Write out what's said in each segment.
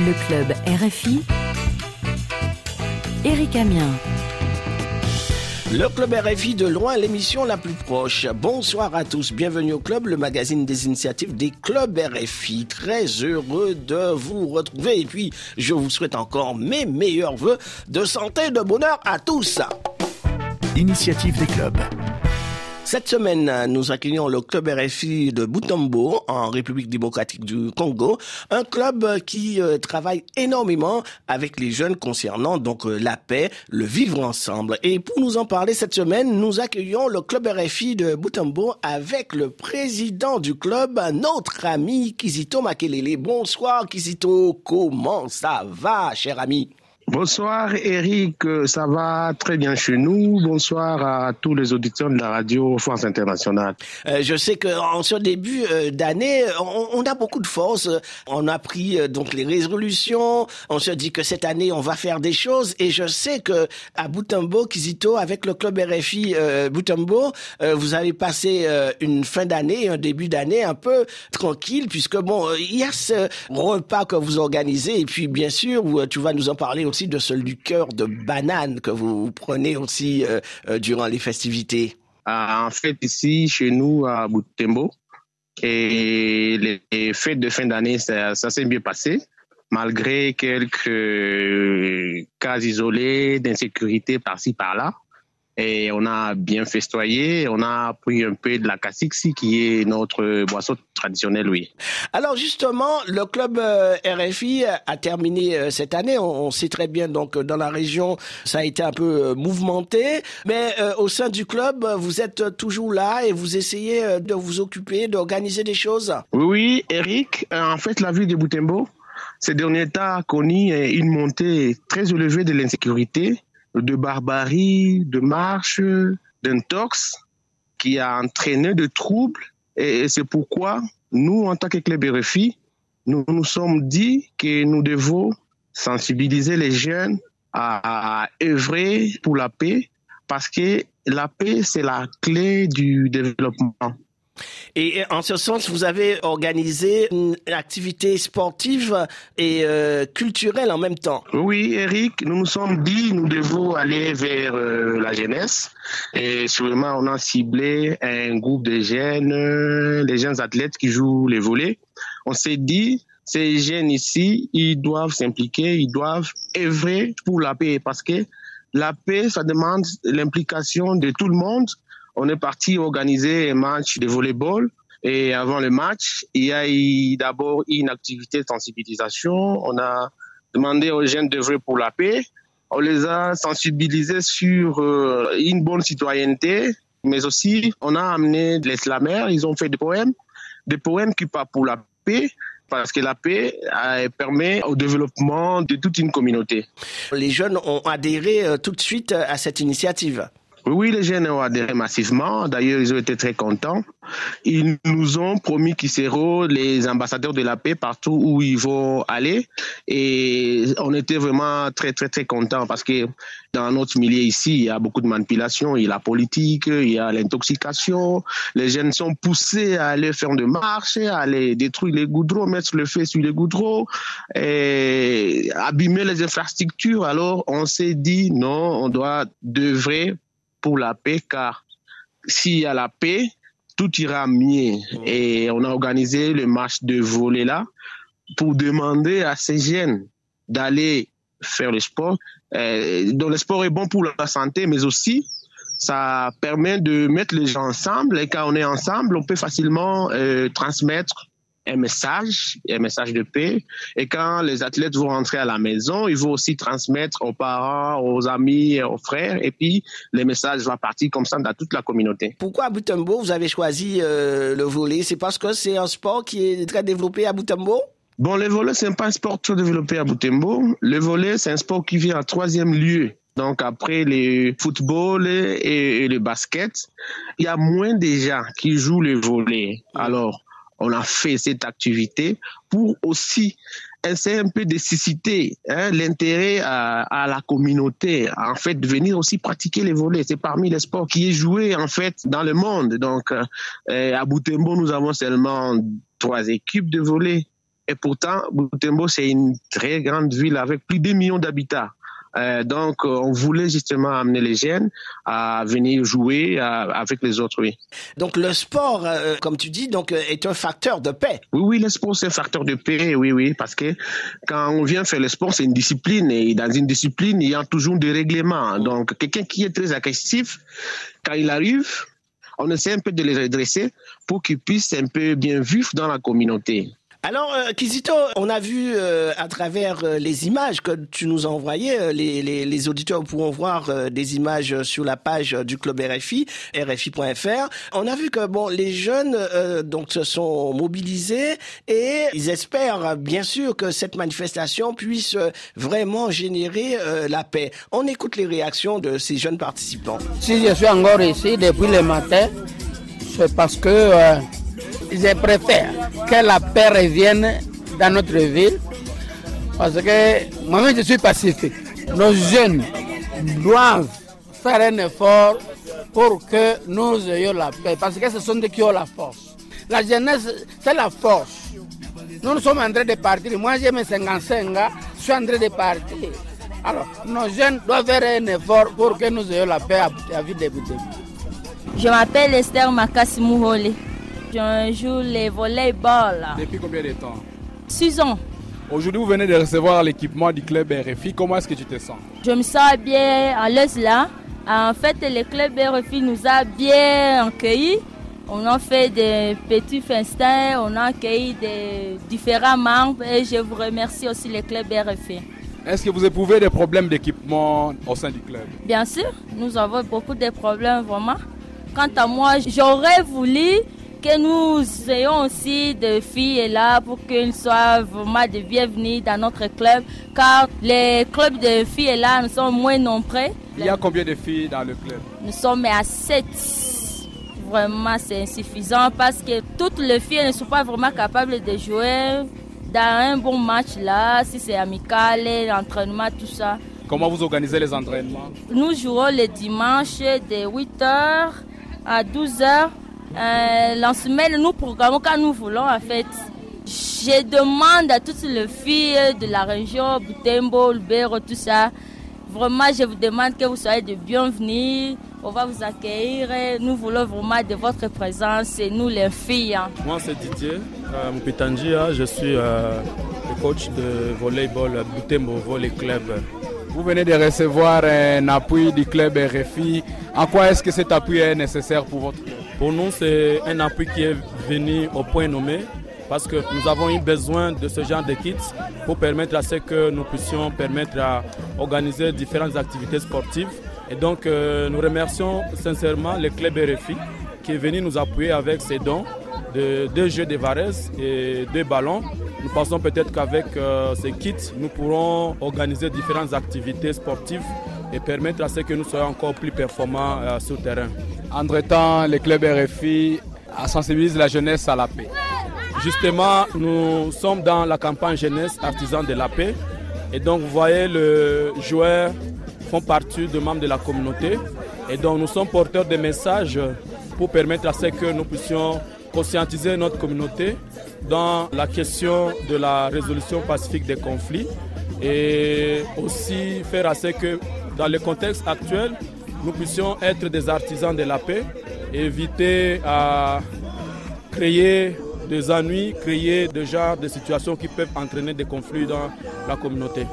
Le club RFI. Eric Amien. Le club RFI de loin, l'émission la plus proche. Bonsoir à tous, bienvenue au club, le magazine des initiatives des clubs RFI. Très heureux de vous retrouver et puis je vous souhaite encore mes meilleurs voeux de santé et de bonheur à tous. Initiative des clubs. Cette semaine, nous accueillons le club RFI de Butembo en République démocratique du Congo, un club qui euh, travaille énormément avec les jeunes concernant donc euh, la paix, le vivre ensemble. Et pour nous en parler cette semaine, nous accueillons le club RFI de Butembo avec le président du club, notre ami Kizito Makelele. Bonsoir Kizito, comment ça va, cher ami? Bonsoir Eric, ça va très bien chez nous. Bonsoir à tous les auditeurs de la radio France Internationale. Euh, je sais qu'en ce début euh, d'année, on, a beaucoup de force. On a pris euh, donc les résolutions. On se dit que cette année, on va faire des choses. Et je sais que à Butembo, Kizito, avec le club RFI euh, Butembo, vous allez passer une fin d'année, un début d'année un peu tranquille, puisque bon, il y a ce repas que vous organisez. Et puis bien sûr, tu vas nous en parler aussi de celui du cœur de banane que vous prenez aussi euh, euh, durant les festivités. Ah, En fait, ici, chez nous, à Boutembo, et les fêtes de fin d'année, ça, ça s'est bien passé, malgré quelques cas isolés d'insécurité par-ci, par-là et on a bien festoyé. On a pris un peu de la cassixi qui est notre boisson traditionnelle, oui. Alors justement, le club euh, RFI a terminé euh, cette année. On sait très bien donc dans la région, ça a été un peu euh, mouvementé, mais au sein du club, vous êtes toujours là et vous essayez de vous occuper, d'organiser des choses? Oui, oui, Eric. En fait, la ville de Boutembo, ces derniers temps a connu une montée très élevée de l'insécurité de barbarie, de marche, d'intox qui a entraîné de troubles. Et c'est pourquoi nous, en tant que RFI, nous nous sommes dit que nous devons sensibiliser les jeunes à œuvrer pour la paix parce que la paix, c'est la clé du développement. Et en ce sens, vous avez organisé une activité sportive et euh, culturelle en même temps. Oui, Eric, nous nous sommes dit nous devons aller vers euh, la jeunesse. Et sûrement, on a ciblé un groupe de jeunes, les jeunes athlètes qui jouent les volets. On s'est dit, ces jeunes ici, ils doivent s'impliquer, ils doivent œuvrer pour la paix parce que la paix, ça demande l'implication de tout le monde on est parti organiser un match de volleyball. Et avant le match, il y a eu d'abord une activité de sensibilisation. On a demandé aux jeunes d'œuvrer pour la paix. On les a sensibilisés sur euh, une bonne citoyenneté, mais aussi on a amené des slameurs. Ils ont fait des poèmes, des poèmes qui parlent pour la paix parce que la paix euh, permet au développement de toute une communauté. Les jeunes ont adhéré euh, tout de suite à cette initiative. Oui, les jeunes ont adhéré massivement. D'ailleurs, ils ont été très contents. Ils nous ont promis qu'ils seront les ambassadeurs de la paix partout où ils vont aller. Et on était vraiment très, très, très contents parce que dans notre milieu ici, il y a beaucoup de manipulation. Il y a la politique, il y a l'intoxication. Les jeunes sont poussés à aller faire des marches, à aller détruire les goudrons, mettre le feu sur les goudrons, et abîmer les infrastructures. Alors, on s'est dit, non, on doit devrait pour la paix, car s'il y a la paix, tout ira mieux. Et on a organisé le match de volet là pour demander à ces jeunes d'aller faire le sport. Euh, donc le sport est bon pour la santé, mais aussi ça permet de mettre les gens ensemble. Et quand on est ensemble, on peut facilement euh, transmettre un message, un message de paix. Et quand les athlètes vont rentrer à la maison, ils vont aussi transmettre aux parents, aux amis, aux frères. Et puis, les messages vont partir comme ça dans toute la communauté. Pourquoi à Butembo, vous avez choisi euh, le volet C'est parce que c'est un sport qui est très développé à Butembo? Bon, le volet, c'est pas un sport très développé à Butembo. Le volet, c'est un sport qui vient en troisième lieu. Donc après le football et, le basket, il y a moins de gens qui jouent le volet. Alors, on a fait cette activité pour aussi essayer un peu de susciter hein, l'intérêt à, la communauté, en fait, de venir aussi pratiquer les volets. C'est parmi les sports qui est joué, en fait, dans le monde. Donc, euh, à Boutembo, nous avons seulement trois équipes de volets. Et pourtant, Butembo, c'est une très grande ville avec plus de millions d'habitants. Euh, donc, euh, on voulait justement amener les jeunes à venir jouer avec les autres, oui. Donc, le sport, euh, comme tu dis, donc est un facteur de paix. Oui, oui, le sport c'est un facteur de paix, oui, oui, parce que quand on vient faire le sport, c'est une discipline et dans une discipline, il y a toujours des règlements. Donc, quelqu'un qui est très agressif, quand il arrive, on essaie un peu de les redresser pour qu'ils puissent un peu bien vivre dans la communauté. Alors, euh, Kizito, on a vu euh, à travers euh, les images que tu nous as envoyées, les, les, auditeurs pourront voir des images sur la page du club RFI, rfi.fr. On a vu que bon, les jeunes donc se sont mobilisés et ils espèrent bien sûr que cette manifestation puisse vraiment générer la paix. On écoute les réactions de ces jeunes participants. Si je suis encore ici depuis le matin, c'est parce que je préfère que la paix revienne dans notre ville parce que moi-même je suis pacifique. Nos jeunes doivent faire un effort pour que nous ayons la paix parce que ce sont eux qui ont la force. La jeunesse, c'est la force. Nous, sommes en train de partir. Moi, j'ai mes 55 ans, je suis en train de partir. Alors, nos jeunes doivent faire un effort pour que nous ayons la paix à vie de Je m'appelle Esther Makassi je joue les volleyball. Depuis combien de temps? 6 ans. Aujourd'hui, vous venez de recevoir l'équipement du club RFI. Comment est-ce que tu te sens? Je me sens bien à l'aise là. En fait, le club RFI nous a bien accueillis. On a fait des petits festins, on a accueilli des différents membres et je vous remercie aussi le club RFI. Est-ce que vous éprouvez des problèmes d'équipement au sein du club? Bien sûr, nous avons beaucoup de problèmes vraiment. Quant à moi, j'aurais voulu que nous ayons aussi des filles là pour qu'elles soient vraiment de bienvenues dans notre club, car les clubs de filles là, nous sommes moins nombreux. Il y a combien de filles dans le club? Nous sommes à 7. Vraiment, c'est insuffisant parce que toutes les filles ne sont pas vraiment capables de jouer dans un bon match là, si c'est amical, l'entraînement, tout ça. Comment vous organisez les entraînements? Nous jouons le dimanche de 8h à 12h euh, semaine, nous programmons quand nous voulons en fait. Je demande à toutes les filles de la région, Butembo, Lubero, tout ça, vraiment je vous demande que vous soyez de bienvenus. On va vous accueillir. Nous voulons vraiment de votre présence, et nous les filles. Hein. Moi c'est Didier euh, je suis euh, le coach de volleyball Butembo Volley Club. Vous venez de recevoir un appui du club RFI. En quoi est-ce que cet appui est nécessaire pour votre club? Pour nous, c'est un appui qui est venu au point nommé parce que nous avons eu besoin de ce genre de kits pour permettre à ce que nous puissions permettre à organiser différentes activités sportives. Et donc, euh, nous remercions sincèrement le club RFI qui est venu nous appuyer avec ses dons de deux jeux de Varese et deux ballons. Nous pensons peut-être qu'avec euh, ces kits, nous pourrons organiser différentes activités sportives et permettre à ce que nous soyons encore plus performants euh, sur le terrain. Entre-temps, le club RFI sensibilise la jeunesse à la paix. Justement, nous sommes dans la campagne jeunesse artisan de la paix. Et donc, vous voyez, les joueurs font partie de membres de la communauté. Et donc, nous sommes porteurs de messages pour permettre à ce que nous puissions conscientiser notre communauté dans la question de la résolution pacifique des conflits et aussi faire à ce que dans le contexte actuel, nous puissions être des artisans de la paix éviter à créer des ennuis, créer des genres de situations qui peuvent entraîner des conflits dans la communauté.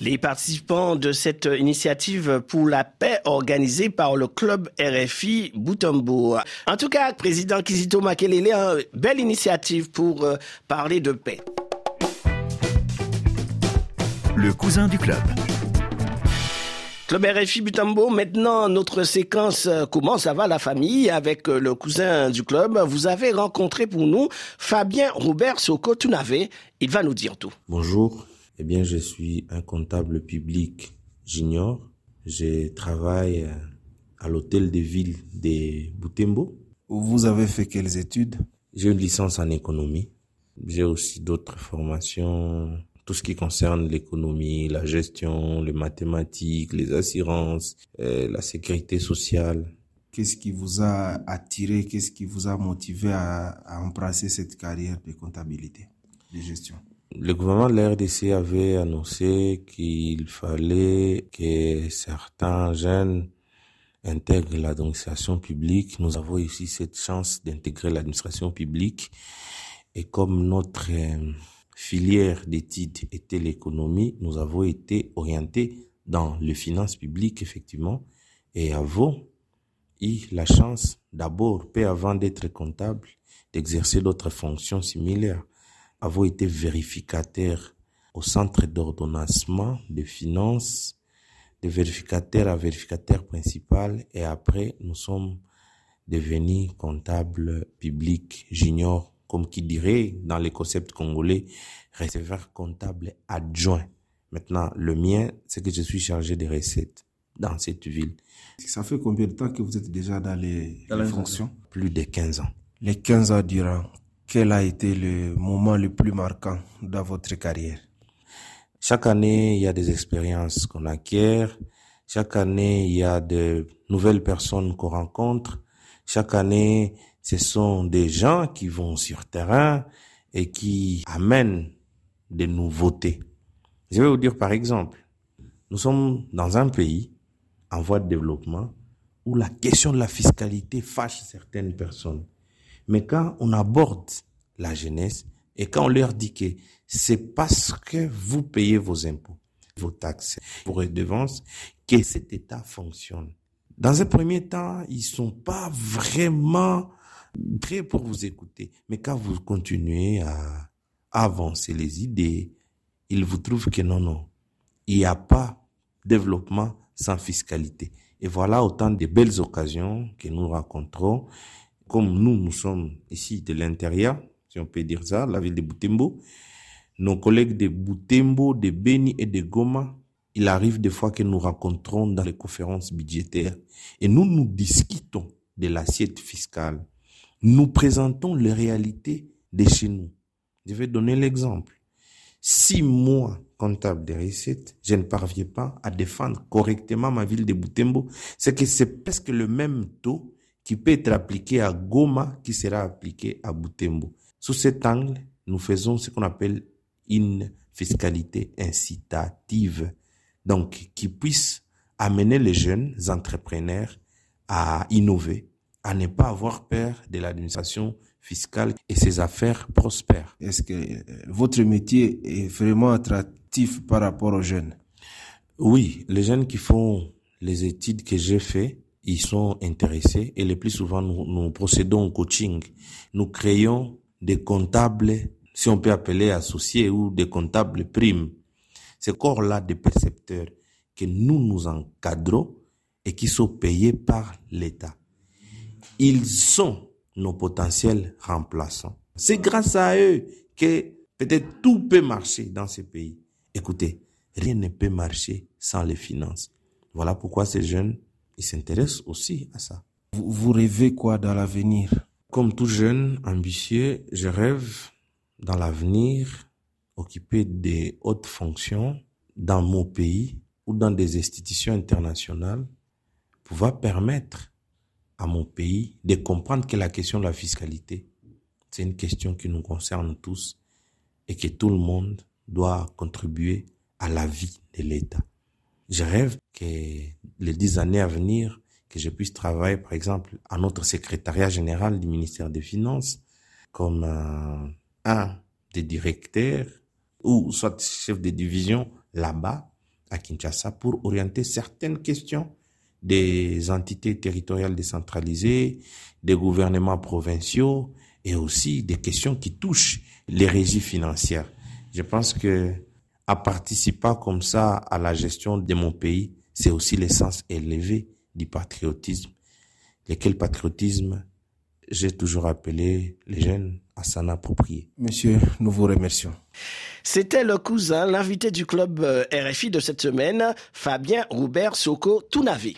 Les participants de cette initiative pour la paix organisée par le club RFI Boutombo. En tout cas, président Kizito Makelele, une belle initiative pour euh, parler de paix. Le cousin du club. Club RFI Butambo, maintenant notre séquence euh, Comment ça va la famille avec euh, le cousin du club. Vous avez rencontré pour nous Fabien Robert Soko Tunave. Il va nous dire tout. Bonjour, eh bien je suis un comptable public junior. Je travaille euh, à l'hôtel de ville de Butembo. Vous avez fait quelles études? J'ai une licence en économie. J'ai aussi d'autres formations tout ce qui concerne l'économie, la gestion, les mathématiques, les assurances, euh, la sécurité sociale. Qu'est-ce qui vous a attiré, qu'est-ce qui vous a motivé à, à embrasser cette carrière de comptabilité de gestion? Le gouvernement de la RDC avait annoncé qu'il fallait que certains jeunes intègrent l'administration publique. Nous avons ici cette chance d'intégrer l'administration publique. Et comme notre euh, filière d'études était l'économie, nous avons été orientés dans les finances publiques, effectivement, et avons eu la chance d'abord, peu avant d'être comptable, d'exercer d'autres fonctions similaires. Avons été vérificateur au centre d'ordonnancement des finances, de vérificateur à vérificateur principal, et après, nous sommes devenus comptables publics junior, comme qui dirait dans les concepts congolais, receveur comptable adjoint. Maintenant, le mien, c'est que je suis chargé des recettes dans cette ville. Ça fait combien de temps que vous êtes déjà dans les, dans les fonctions? Plus de 15 ans. Les 15 ans durant, quel a été le moment le plus marquant dans votre carrière? Chaque année, il y a des expériences qu'on acquiert. Chaque année, il y a de nouvelles personnes qu'on rencontre. Chaque année, ce sont des gens qui vont sur terrain et qui amènent des nouveautés. Je vais vous dire par exemple, nous sommes dans un pays en voie de développement où la question de la fiscalité fâche certaines personnes. Mais quand on aborde la jeunesse et quand on leur dit que c'est parce que vous payez vos impôts, vos taxes, vos redevances, que cet État fonctionne. Dans un premier temps, ils sont pas vraiment prêts pour vous écouter. Mais quand vous continuez à avancer les idées, ils vous trouvent que non, non, il n'y a pas développement sans fiscalité. Et voilà autant de belles occasions que nous rencontrons. Comme nous, nous sommes ici de l'intérieur, si on peut dire ça, la ville de Boutembo. Nos collègues de Boutembo, de Beni et de Goma, il arrive des fois que nous rencontrons dans les conférences budgétaires et nous nous discutons de l'assiette fiscale. Nous présentons les réalités de chez nous. Je vais donner l'exemple. Si moi, comptable des recettes, je ne parviens pas à défendre correctement ma ville de Boutembo, c'est que c'est presque le même taux qui peut être appliqué à Goma qui sera appliqué à Boutembo. Sous cet angle, nous faisons ce qu'on appelle une fiscalité incitative, donc qui puisse amener les jeunes entrepreneurs à innover, à ne pas avoir peur de l'administration fiscale et ses affaires prospèrent. Est-ce que euh, votre métier est vraiment attractif par rapport aux jeunes? Oui, les jeunes qui font les études que j'ai fait, ils sont intéressés et le plus souvent nous, nous procédons au coaching. Nous créons des comptables, si on peut appeler associés ou des comptables primes. Ces corps-là de percepteurs que nous nous encadrons et qui sont payés par l'État. Ils sont nos potentiels remplaçants. C'est grâce à eux que peut-être tout peut marcher dans ce pays. Écoutez, rien ne peut marcher sans les finances. Voilà pourquoi ces jeunes, ils s'intéressent aussi à ça. Vous, vous rêvez quoi dans l'avenir? Comme tout jeune ambitieux, je rêve dans l'avenir occuper des hautes fonctions dans mon pays ou dans des institutions internationales, pouvoir permettre à mon pays de comprendre que la question de la fiscalité, c'est une question qui nous concerne tous et que tout le monde doit contribuer à la vie de l'État. Je rêve que les dix années à venir, que je puisse travailler, par exemple, à notre secrétariat général du ministère des Finances, comme euh, un des directeurs ou soit chef de division là-bas, à Kinshasa, pour orienter certaines questions des entités territoriales décentralisées, des gouvernements provinciaux et aussi des questions qui touchent les régies financières. Je pense que à participer comme ça à la gestion de mon pays, c'est aussi l'essence élevée du patriotisme. Lequel patriotisme, j'ai toujours appelé les jeunes à s'en approprier. Monsieur, nous vous remercions. C'était le cousin, l'invité du club euh, RFI de cette semaine, Fabien Roubert Soko Tounavi.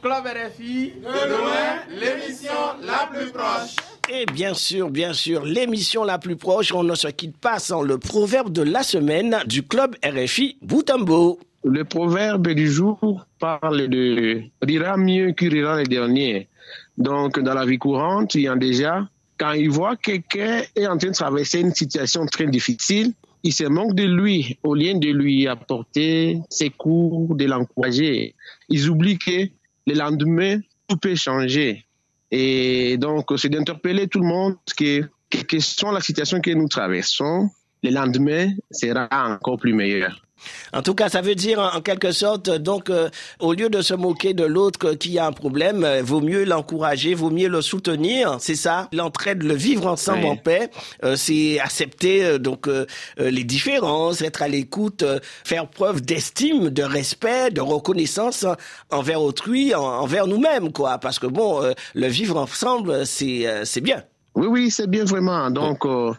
Club RFI, de loin, l'émission la plus proche. Et bien sûr, bien sûr, l'émission la plus proche, on ne se quitte pas sans le proverbe de la semaine du club RFI Boutambo. Le proverbe du jour parle de rira mieux qui rira les derniers. Donc, dans la vie courante, il y a déjà quand il voit quelqu'un est en train de traverser une situation très difficile, il se manque de lui, au lieu de lui apporter ses cours, de l'encourager. Ils oublient que le lendemain, tout peut changer. Et donc, c'est d'interpeller tout le monde que, quelle que soit la situation que nous traversons, le lendemain sera encore plus meilleur. En tout cas, ça veut dire en quelque sorte, donc, euh, au lieu de se moquer de l'autre qui a un problème, euh, vaut mieux l'encourager, vaut mieux le soutenir, c'est ça L'entraide, le vivre ensemble en paix, euh, c'est accepter donc les différences, être à l'écoute, faire preuve d'estime, de respect, de reconnaissance envers autrui, envers nous-mêmes, quoi. Parce que bon, le vivre ensemble, c'est c'est bien. Oui, oui, c'est bien vraiment. Donc, euh,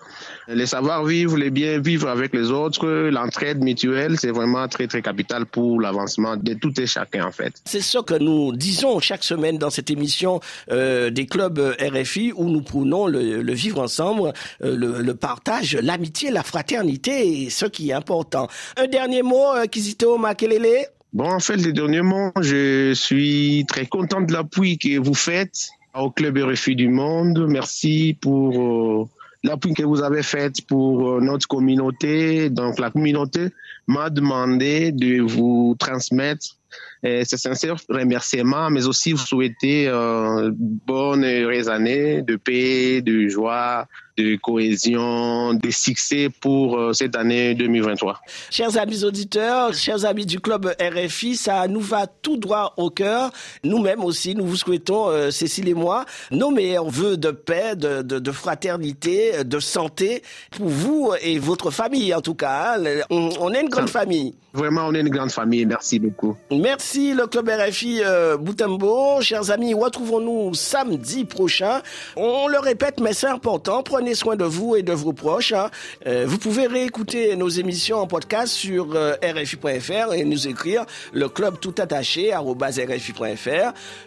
les savoir-vivre, les bien vivre avec les autres, l'entraide mutuelle, c'est vraiment très, très capital pour l'avancement de tout et chacun, en fait. C'est ce que nous disons chaque semaine dans cette émission euh, des clubs RFI où nous prônons le, vivre ensemble, euh, le, partage, l'amitié, la fraternité, et ce qui est important. Un dernier mot, Kizito Makelele? Bon, en fait, les derniers mots, je suis très content de l'appui que vous faites au Club RFI du Monde. Merci pour euh, l'appui que vous avez fait pour euh, notre communauté. Donc, la communauté m'a demandé de vous transmettre euh, ces sincères remerciements, mais aussi vous souhaiter euh, bonne et heureuse année de paix, de joie, de cohésion, de succès pour euh, cette année 2023. Chers amis auditeurs, chers amis du club RFI, ça nous va tout droit au cœur. Nous-mêmes aussi, nous vous souhaitons, euh, Cécile et moi, nos meilleurs voeux de paix, de, de, de, fraternité, de santé pour vous et votre famille en tout cas. Hein. On, on est une grande famille. Vraiment, on est une grande famille. Merci beaucoup. Merci le club RFI euh, Boutembo. Chers amis, retrouvons-nous samedi prochain. On le répète, mais c'est important. Prenez soin de vous et de vos proches. Hein. Euh, vous pouvez réécouter nos émissions en podcast sur euh, rfi.fr et nous écrire le club tout attaché.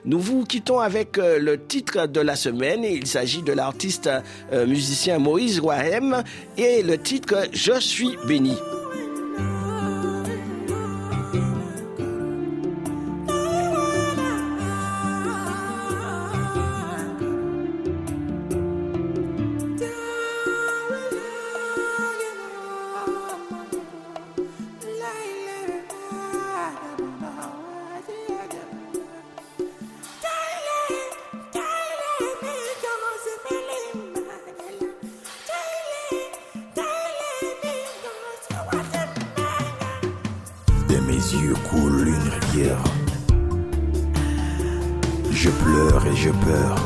Nous vous quittons avec euh, le titre de la semaine. Il s'agit de l'artiste euh, musicien Moïse Wahem et le titre Je suis béni. Yeux coule une rivière. Je pleure et je peur.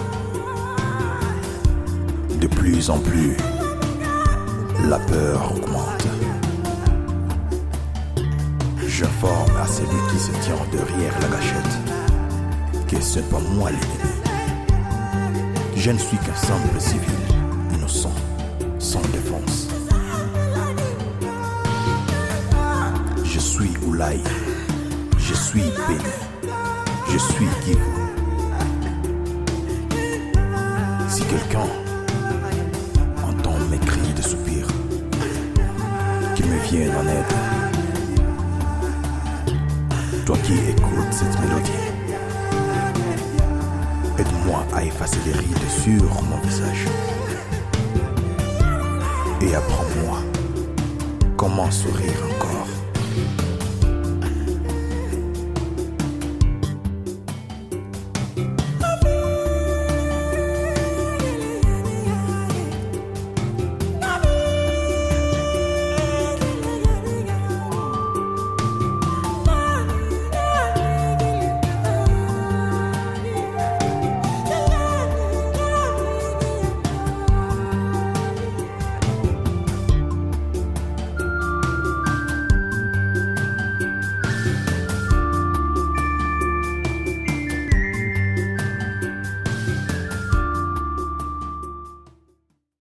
De plus en plus, la peur augmente. J'informe à celui qui se tient derrière la gâchette que c'est pas moi l'ennemi. Je ne suis qu'un simple civil, innocent, Je suis béni. Je suis Kivu. Si quelqu'un entend mes cris de soupir, qu'il me vienne en aide. Toi qui écoutes cette mélodie, aide-moi à effacer les rides sur mon visage. Et apprends-moi comment sourire encore.